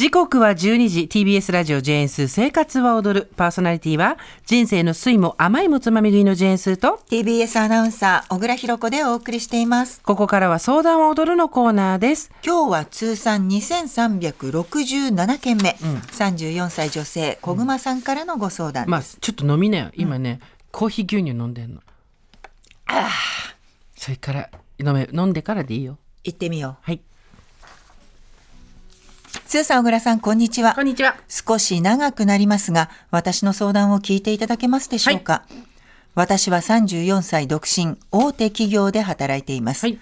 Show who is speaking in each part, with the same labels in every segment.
Speaker 1: 時刻は12時。TBS ラジオジェーンス生活は踊る。パーソナリティは人生の酸いも甘いもつまみ食いのジェーンスと
Speaker 2: TBS アナウンサー小倉弘子でお送りしています。
Speaker 1: ここからは相談は踊るのコーナーです。
Speaker 2: 今日は通算2367件目、うん、34歳女性小熊さんからのご相談です、まあ、
Speaker 1: ちょっと飲みなよ。今ね、うん、コーヒー牛乳飲んでんの。ああそれから飲め飲んでからでいいよ。
Speaker 2: 行ってみよ
Speaker 1: う。はい
Speaker 2: スーさん、小倉さん、こんにちは。
Speaker 1: こんにちは。
Speaker 2: 少し長くなりますが、私の相談を聞いていただけますでしょうか？はい、私は34歳独身、大手企業で働いています。はい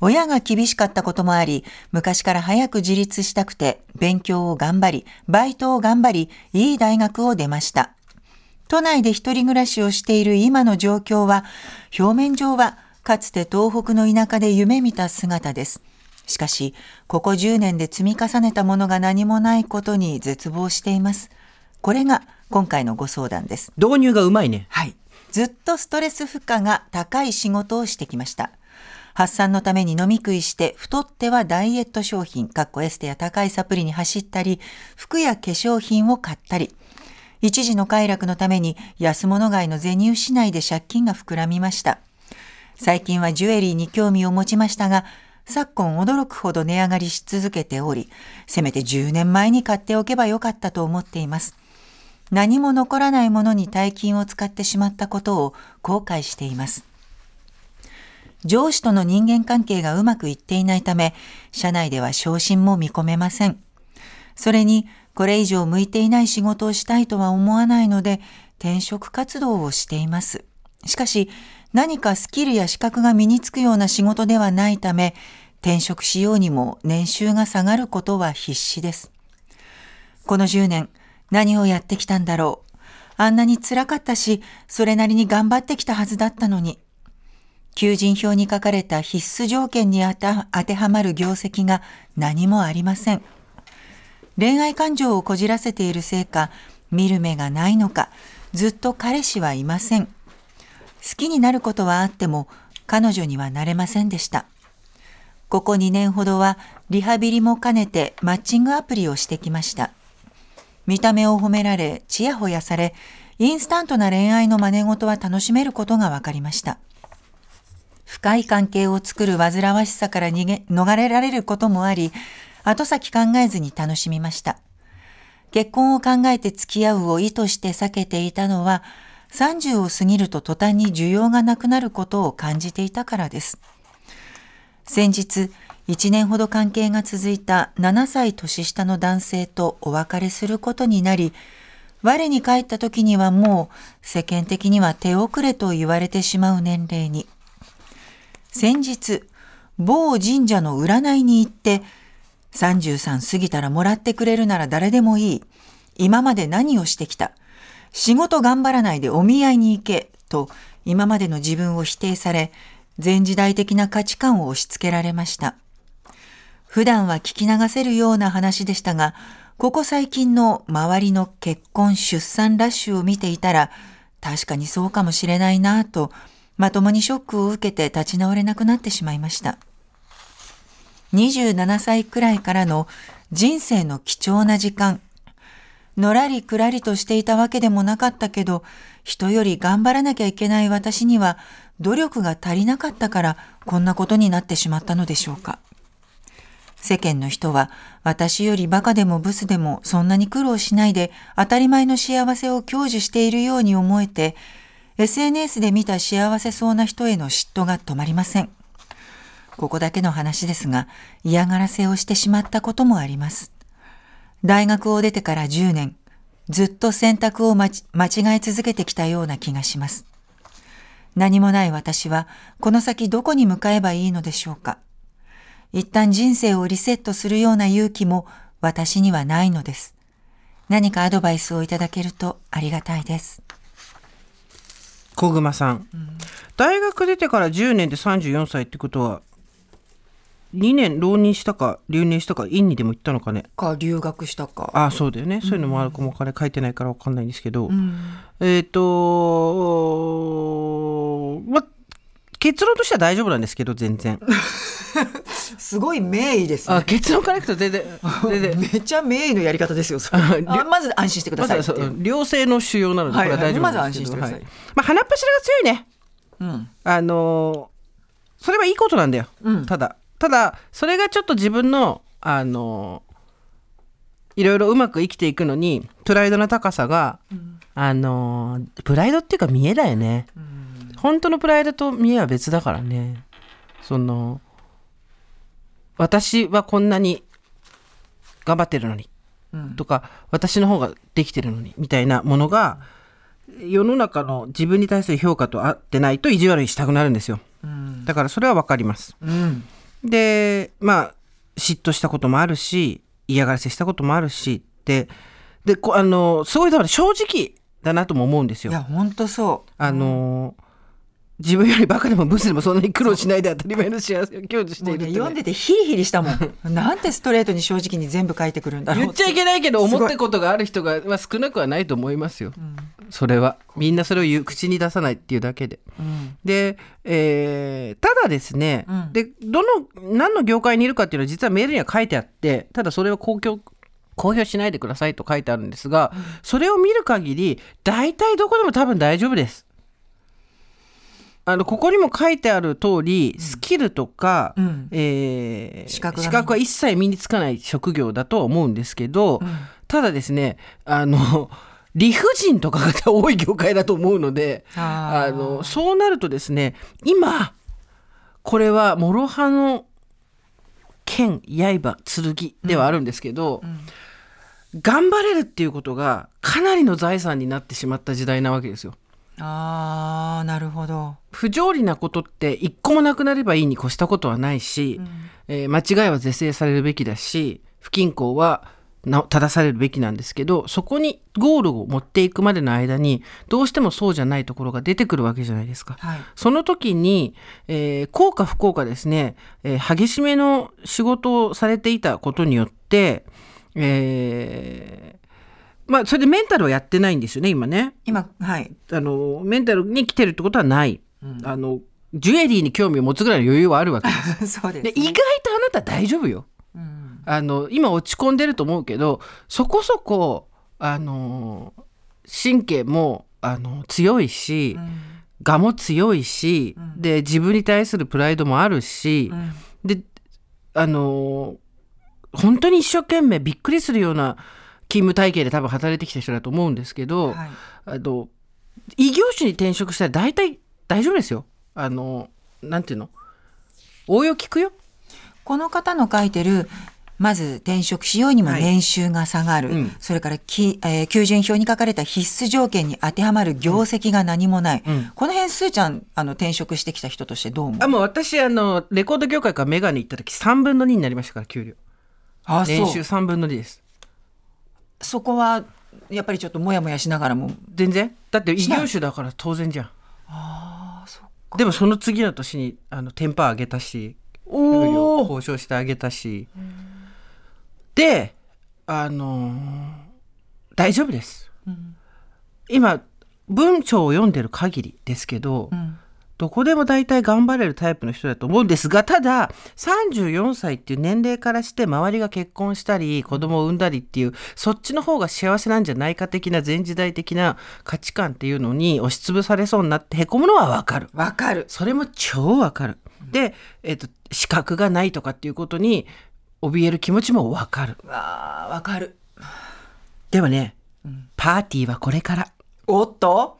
Speaker 2: 親が厳しかったこともあり、昔から早く自立したくて、勉強を頑張り、バイトを頑張り、いい大学を出ました。都内で一人暮らしをしている今の状況は、表面上はかつて東北の田舎で夢見た姿です。しかし、ここ10年で積み重ねたものが何もないことに絶望しています。これが今回のご相談です。
Speaker 1: 導入がうまいね。
Speaker 2: はい。ずっとストレス負荷が高い仕事をしてきました。発散のために飲み食いして太ってはダイエット商品、かっこエステや高いサプリに走ったり、服や化粧品を買ったり、一時の快楽のために安物買いの銭失いで借金が膨らみました。最近はジュエリーに興味を持ちましたが、昨今驚くほど値上がりし続けており、せめて10年前に買っておけばよかったと思っています。何も残らないものに大金を使ってしまったことを後悔しています。上司との人間関係がうまくいっていないため、社内では昇進も見込めません。それに、これ以上向いていない仕事をしたいとは思わないので、転職活動をしています。しかし、何かスキルや資格が身につくような仕事ではないため、転職しようにも年収が下がることは必至です。この10年、何をやってきたんだろう。あんなに辛かったし、それなりに頑張ってきたはずだったのに。求人票に書かれた必須条件に当てはまる業績が何もありません。恋愛感情をこじらせているせいか、見る目がないのか、ずっと彼氏はいません。好きになることはあっても彼女にはなれませんでした。ここ2年ほどはリハビリも兼ねてマッチングアプリをしてきました。見た目を褒められ、ちやほやされ、インスタントな恋愛の真似事は楽しめることが分かりました。深い関係を作る煩わしさから逃げ、逃れられることもあり、後先考えずに楽しみました。結婚を考えて付き合うを意図して避けていたのは、30を過ぎると途端に需要がなくなることを感じていたからです。先日、1年ほど関係が続いた7歳年下の男性とお別れすることになり、我に帰った時にはもう世間的には手遅れと言われてしまう年齢に。先日、某神社の占いに行って、33過ぎたらもらってくれるなら誰でもいい。今まで何をしてきた？仕事頑張らないでお見合いに行け、と今までの自分を否定され、前時代的な価値観を押し付けられました。普段は聞き流せるような話でしたが、ここ最近の周りの結婚出産ラッシュを見ていたら、確かにそうかもしれないなぁと、まともにショックを受けて立ち直れなくなってしまいました。27歳くらいからの人生の貴重な時間、のらりくらりとしていたわけでもなかったけど、人より頑張らなきゃいけない私には努力が足りなかったからこんなことになってしまったのでしょうか。世間の人は私よりバカでもブスでもそんなに苦労しないで当たり前の幸せを享受しているように思えて SNS で見た幸せそうな人への嫉妬が止まりません。ここだけの話ですが嫌がらせをしてしまったこともあります。大学を出てから10年、ずっと選択を間違え続けてきたような気がします。何もない私は、この先どこに向かえばいいのでしょうか。一旦人生をリセットするような勇気も私にはないのです。何かアドバイスをいただけるとありがたいです。
Speaker 1: 小熊さん、大学出てから10年で34歳ってことは2年浪人したか留年したか院にでも行ったのかね。
Speaker 2: か留学したか。
Speaker 1: ああそうだよね、そういうのもあるかもわかんない書いてないからわかんないんですけど、
Speaker 2: うん。
Speaker 1: えっ、とま結論としては大丈夫なんですけど全然。
Speaker 2: すごい名医です
Speaker 1: あ
Speaker 2: ね。
Speaker 1: 結論からいくと全然全然。
Speaker 2: めっちゃ名医のやり方ですよ。まず安心してください
Speaker 1: 良性の腫瘍なのでこれは大丈夫です
Speaker 2: はいはいまず安心してください。
Speaker 1: はい。まあ鼻っ柱が強いね。
Speaker 2: うん。
Speaker 1: あのーそれはいいことなんだよ、
Speaker 2: うん。
Speaker 1: ただただそれがちょっと自分のあのーいろいろうまく生きていくのにプライドの高さが、あのープライドっていうか見えだよね、本当のプライドと見えは別だからね。その私はこんなに頑張ってるのに
Speaker 2: うん。
Speaker 1: とか私の方ができてるのにみたいなものが世の中の自分に対する評価と合ってないと意地悪いしたくなるんですよ。
Speaker 2: うん。
Speaker 1: だからそれは分かります。
Speaker 2: うん
Speaker 1: でまあ嫉妬したこともあるし嫌がらせしたこともあるしででこあのすごいだから正直だなとも思うんですよ。
Speaker 2: いや本当そう。
Speaker 1: あの自分よりバカでもブスでもそんなに苦労しないで当たり前の幸せを享受していうるってね、
Speaker 2: 読んでてヒリヒリしたもん。なんてストレートに正直に全部書いてくるんだろう
Speaker 1: 言っちゃいけないけど思ったことがある人が、まあ、少なくはないと思いますよ、それはみんなそれを言う口に出さないっていうだけで。
Speaker 2: うん。
Speaker 1: で、えーただですね、
Speaker 2: うん。
Speaker 1: でどの何の業界にいるかっていうのは実はメールには書いてあってただそれを公表公表しないでくださいと書いてあるんですが、それを見る限り大体どこでも多分大丈夫です。あのここにも書いてある通り、スキルとか、
Speaker 2: うん。
Speaker 1: えー
Speaker 2: 資格がね。
Speaker 1: は一切身につかない職業だとは思うんですけど、
Speaker 2: うん。
Speaker 1: ただですねあの理不尽とかが多い業界だと思うのであのそうなるとですね今これは諸刃の剣刃剣ではあるんですけど、頑張れるっていうことがかなりの財産になってしまった時代なわけですよ。
Speaker 2: あーなるほど。
Speaker 1: 不条理なことって一個もなくなればいいに越したことはないし、えー間違いは是正されるべきだし不均衡はな正されるべきなんですけどそこにゴールを持っていくまでの間にどうしてもそうじゃないところが出てくるわけじゃないですか。
Speaker 2: はい。
Speaker 1: その時に、えー幸か不幸かですね、えー激しめの仕事をされていたことによって、えーまあそれでメンタルはやってないんですよね今ね。
Speaker 2: 今はい。
Speaker 1: あのメンタルに来てるってことはない、あのジュエリーに興味を持つぐらいの余裕はあるわけです。
Speaker 2: そうです、
Speaker 1: で意外とあなた大丈夫よ。
Speaker 2: うん
Speaker 1: あの今落ち込んでると思うけどそこそこあの神経もあの強いし、我も強いし、で自分に対するプライドもあるし、
Speaker 2: うん。
Speaker 1: であの本当に一生懸命びっくりするような勤務体系で多分働いてきた人だと思うんですけど、
Speaker 2: はい。
Speaker 1: あの異業種に転職したら大体大丈夫ですよ。あのなんていうの？応用聞くよ。
Speaker 2: この方の書いてるまず転職しようにも
Speaker 1: はい。
Speaker 2: 年収が下がる、
Speaker 1: うん。
Speaker 2: それからき、えー求人票に書かれた必須条件に当てはまる業績が何もない、
Speaker 1: うん。
Speaker 2: この辺すーちゃんあの転職してきた人としてどう思う？
Speaker 1: あもう私あのレコード業界からメガネ行った時3分の2になりましたから給料。
Speaker 2: あ
Speaker 1: 年収
Speaker 2: そう
Speaker 1: 3分の2です。
Speaker 2: そこはやっぱりちょっともやもやしながらも。
Speaker 1: 全然？だって異業種だから当然じゃん。
Speaker 2: ああそっか。
Speaker 1: でもその次の年にあのテンパー上げたし給料交渉してあげたしであのー大丈夫です、今文章を読んでる限りですけど、
Speaker 2: ん。
Speaker 1: どこでも大体頑張れるタイプの人だと思うんですがただ34歳っていう年齢からして周りが結婚したり子供を産んだりっていうそっちの方が幸せなんじゃないか的な前時代的な価値観っていうのに押しつぶされそうになってへこむのはわかる。
Speaker 2: わかる。
Speaker 1: それも超わかる。で、えっと資格がないとかっていうことに怯える気持ちもわかる。
Speaker 2: わあわかる
Speaker 1: でもね、パーティーはこれから。
Speaker 2: おっと？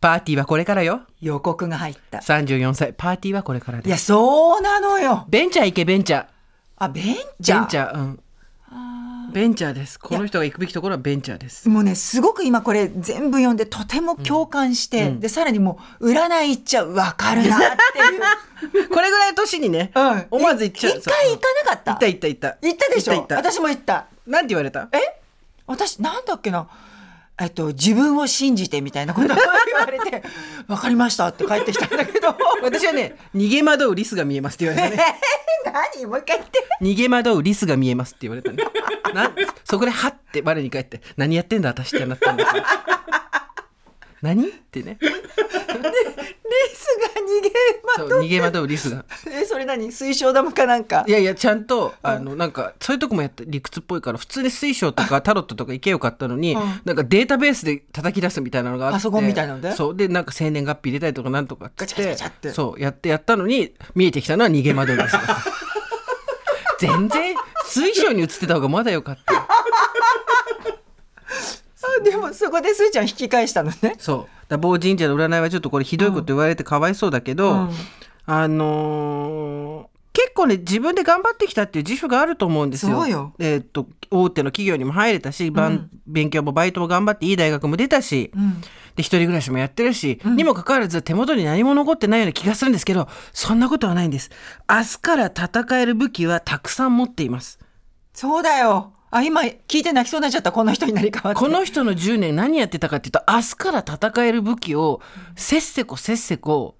Speaker 1: パーティーはこれからよ。
Speaker 2: 予告が入った
Speaker 1: 34歳。パーティーはこれから
Speaker 2: いや
Speaker 1: です。
Speaker 2: そうなのよ
Speaker 1: ベンチャー行け、ベンチャー。
Speaker 2: あベンチャー？
Speaker 1: ベンチャー、うん。ベンチャーです。この人が行くべきところはベンチャーです。
Speaker 2: もうねすごく今これ全部読んでとても共感して、
Speaker 1: うん。
Speaker 2: でさらにもう占い行っちゃうわかるなっていう。
Speaker 1: これぐらいの年にね、
Speaker 2: うん。
Speaker 1: 思わず行っちゃう。
Speaker 2: 一回行かなかった？
Speaker 1: 行った行った行った。
Speaker 2: 行ったでしょ？
Speaker 1: 行った行った。
Speaker 2: 私も行った。
Speaker 1: なんて言われた？
Speaker 2: え？私なんだっけな？えっと自分を信じてみたいなことを言われて 分かりましたって帰ってきたんだけど。
Speaker 1: 私はね逃げ惑うリスが見えますって言われたね。
Speaker 2: 何？もう一回言って。
Speaker 1: 逃げ惑うリスが見えますって言われたねなそこではって我に返って何やってんだ私ってなったんだけど 何ってね。
Speaker 2: リスが逃げ
Speaker 1: そう。
Speaker 2: 惑う
Speaker 1: 逃げ惑うリスが。
Speaker 2: えそれ何？水晶玉かなんか？
Speaker 1: いやいやちゃんとあのなんかそういうとこもやって理屈っぽいから普通に水晶とかタロットとか行けよかったのに、
Speaker 2: うん。
Speaker 1: なんかデータベースで叩き出すみたいなのがあって
Speaker 2: パソコンみたいなので？
Speaker 1: そう。でなんか生年月日入れたりとかなんとかっつ
Speaker 2: ガチャガチャガチャって。
Speaker 1: そうやってやったのに見えてきたのは逃げ惑うリスだ全然水晶に映ってた方がまだよかった
Speaker 2: あでもそこでスーちゃん引き返したのね。
Speaker 1: そう。だ某神社の占いはちょっとこれひどいこと言われてかわいそうだけど、
Speaker 2: うん。
Speaker 1: あのー結構ね自分で頑張ってきたっていう自負があると思うんですよ。
Speaker 2: よ。
Speaker 1: えーっと大手の企業にも入れたし、ばん勉強もバイトも頑張っていい大学も出たし、
Speaker 2: うん。
Speaker 1: で一人暮らしもやってるし、にもかかわらず手元に何も残ってないような気がするんですけどそんなことはないんです。明日から戦える武器はたくさん持っています。
Speaker 2: そうだよあ今聞いて泣きそうになっちゃったこの人になり変わって
Speaker 1: この人の10年何やってたかっていうと明日から戦える武器をせっせこせっせこ、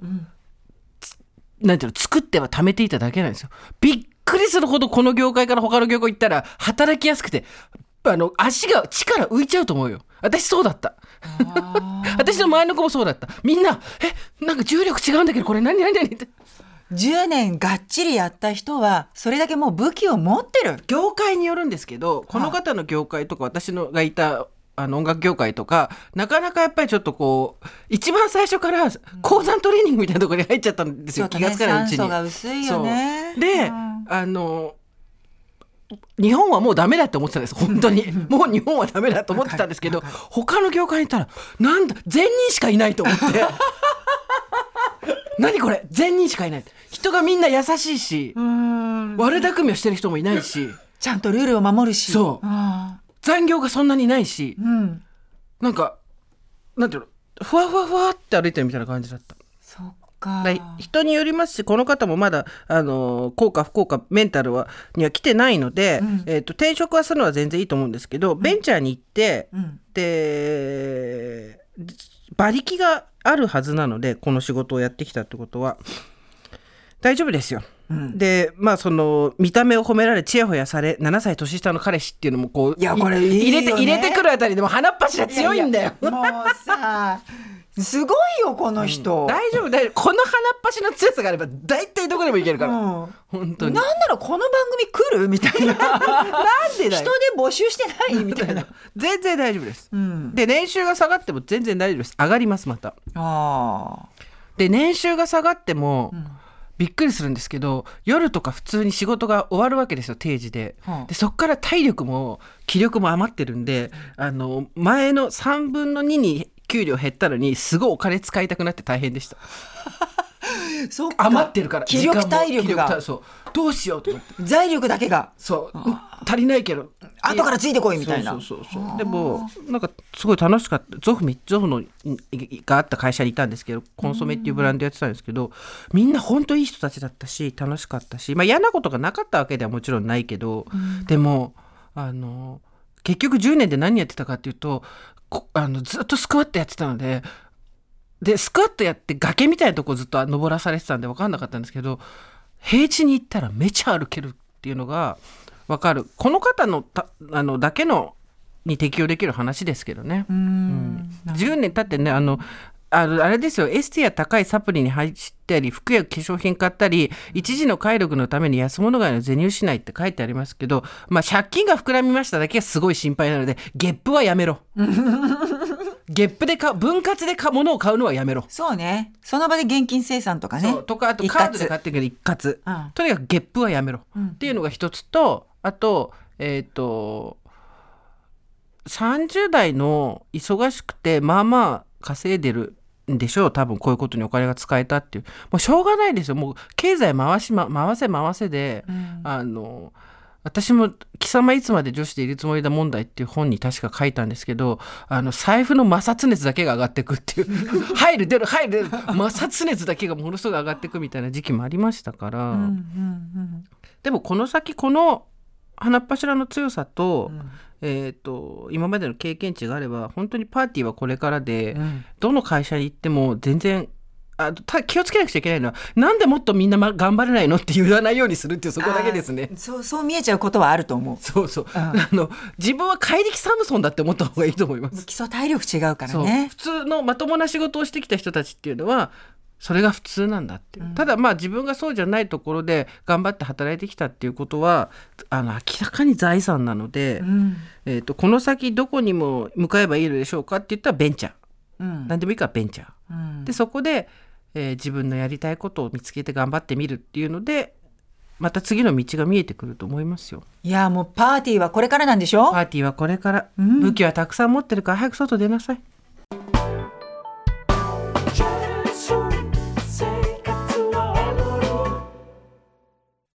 Speaker 1: つなんていうの作っては貯めていただけなんですよ。びっくりするほどこの業界から他の業界行ったら働きやすくてあの足が力浮いちゃうと思うよ。私そうだった。私の周りの子もそうだった。みんなえなんか重力違うんだけどこれ何何何って。
Speaker 2: 10年がっちりやった人はそれだけもう武器を持ってる。
Speaker 1: 業界によるんですけどこの方の業界とか私のがいたあの音楽業界とかなかなかやっぱりちょっとこう一番最初から鉱山トレーニングみたいなところに入っちゃったんですよ、気がつかないうちに。
Speaker 2: 酸素が薄いよね。
Speaker 1: そう。で、
Speaker 2: うん。
Speaker 1: あの日本はもうダメだって思ってたんです。本当に。もう日本はダメだと思ってたんですけど他の業界にいたらなんだ善人しかいないと思って。何これ？善人しかいない人がみんな優しいし
Speaker 2: うん。
Speaker 1: 悪巧みをしてる人もいないし
Speaker 2: ちゃんとルールを守るし。
Speaker 1: そう。
Speaker 2: あ
Speaker 1: 残業がそんなにないし
Speaker 2: ーうん。
Speaker 1: なんかなんていうのふわふわふわって歩いてるみたいな感じだった。
Speaker 2: そっか。
Speaker 1: 人によりますしこの方もまだあの効果不効果メンタルはには来てないので、
Speaker 2: うん。
Speaker 1: えー、と転職はするのは全然いいと思うんですけど、ベンチャーに行って、
Speaker 2: うん。
Speaker 1: で馬力があるはずなのでこの仕事をやってきたってことは大丈夫ですよ。
Speaker 2: うん。
Speaker 1: でまあその見た目を褒められちやほやされ7歳年下の彼氏っていうのもこう
Speaker 2: いやこれ
Speaker 1: 入れて入れてくるあたりでも鼻っ柱強いんだよ。
Speaker 2: ややもうさすごいよこの人、
Speaker 1: 大丈夫大丈夫。この鼻っ柱の強さがあれば大体どこでもいけるから、
Speaker 2: うん。
Speaker 1: 本当に。
Speaker 2: なんならこの番組来る？みたいな。
Speaker 1: なんでだ
Speaker 2: 人
Speaker 1: よ
Speaker 2: で募集してない？みたいな、
Speaker 1: 全然大丈夫です。
Speaker 2: うん、
Speaker 1: で年収が下がっても全然大丈夫です。上がりますまた。
Speaker 2: あ
Speaker 1: で年収が下がっても、
Speaker 2: ん
Speaker 1: びっくりするんですけど夜とか普通に仕事が終わるわけですよ定時で,、
Speaker 2: はあ。
Speaker 1: でそっから体力も気力も余ってるんであの前の3分の2に給料減ったのにすごいお金使いたくなって大変でした。
Speaker 2: あ そっか。
Speaker 1: 余ってるから
Speaker 2: 気力体力が。
Speaker 1: 体そう。どうしようと思って。
Speaker 2: 財力だけが。
Speaker 1: そう。足りないけど
Speaker 2: 後からついてこいみたいな。
Speaker 1: そうそうそうでもなんかすごい楽しかった。ゾフみゾフのがあった会社にいたんですけどコンソメっていうブランドやってたんですけどみんな本当いい人たちだったし楽しかったし、まあ、嫌なことがなかったわけではもちろんないけど、でもあの結局10年で何やってたかっていうとこあのずっとスクワットやってたのででスクワットやって崖みたいなとこずっと登らされてたんで分かんなかったんですけど平地に行ったらめちゃ歩けるっていうのが分かる。この方のたあのだけのに適用できる話ですけどね。
Speaker 2: うん。
Speaker 1: 10年経ってねあのあのあれですよ。エステや高いサプリに入ったり服や化粧品買ったり一時の快力のために安物買いの銭しないって書いてありますけど、まあ、借金が膨らみましただけがすごい心配なのでゲップはやめろ。ゲップで買う分割で買う物を買うのはやめろ、
Speaker 2: そうね。その場で現金生産とかね。
Speaker 1: とかあとカードで買ってるけど一括、
Speaker 2: うん。
Speaker 1: とにかくゲップはやめろ、
Speaker 2: うん。
Speaker 1: っていうのが一つとあとえっ、と30代の忙しくてまあまあ稼いでるんでしょう。多分こういうことにお金が使えたっていう。もうしょうがないですよ。もう経済回し、ま、回せ回せで、
Speaker 2: うん。
Speaker 1: あの私も「貴様いつまで女子でいるつもりだ問題」っていう本に確か書いたんですけどあの財布の摩擦熱だけが上がってくっていう。入る出る入る。出る摩擦熱だけがものすごく上がってくみたいな時期もありましたから、
Speaker 2: うんうん。
Speaker 1: でもこの先この鼻っ柱の強さと,、えー、と今までの経験値があれば本当にパーティーはこれからで、
Speaker 2: ん。
Speaker 1: どの会社に行っても全然あた気をつけなくちゃいけないのはなんでもっとみんなま頑張れないのって言わないようにするっていうそこだけですね。
Speaker 2: そうそう見えちゃうことはあると思う。
Speaker 1: そうそう、あの自分は怪力サムソンだって思った方がいいと思います。
Speaker 2: 基礎体力違うからね。
Speaker 1: 普通のまともな仕事をしてきた人たちっていうのはそれが普通なんだっていう、ただまあ自分がそうじゃないところで頑張って働いてきたっていうことはあの明らかに財産なので、
Speaker 2: うん。
Speaker 1: えー、とこの先どこにも向かえばいいのでしょうかって言ったらベンチャー。
Speaker 2: うん。
Speaker 1: 何でもいいからベンチャー、
Speaker 2: うん。
Speaker 1: でそこで、えー自分のやりたいことを見つけて頑張ってみるっていうのでまた次の道が見えてくると思いますよ。
Speaker 2: いやもうパーティーはこれからなんでしょ
Speaker 1: パーティーはこれから、
Speaker 2: うん。
Speaker 1: 武器はたくさん持ってるから早く外出なさい。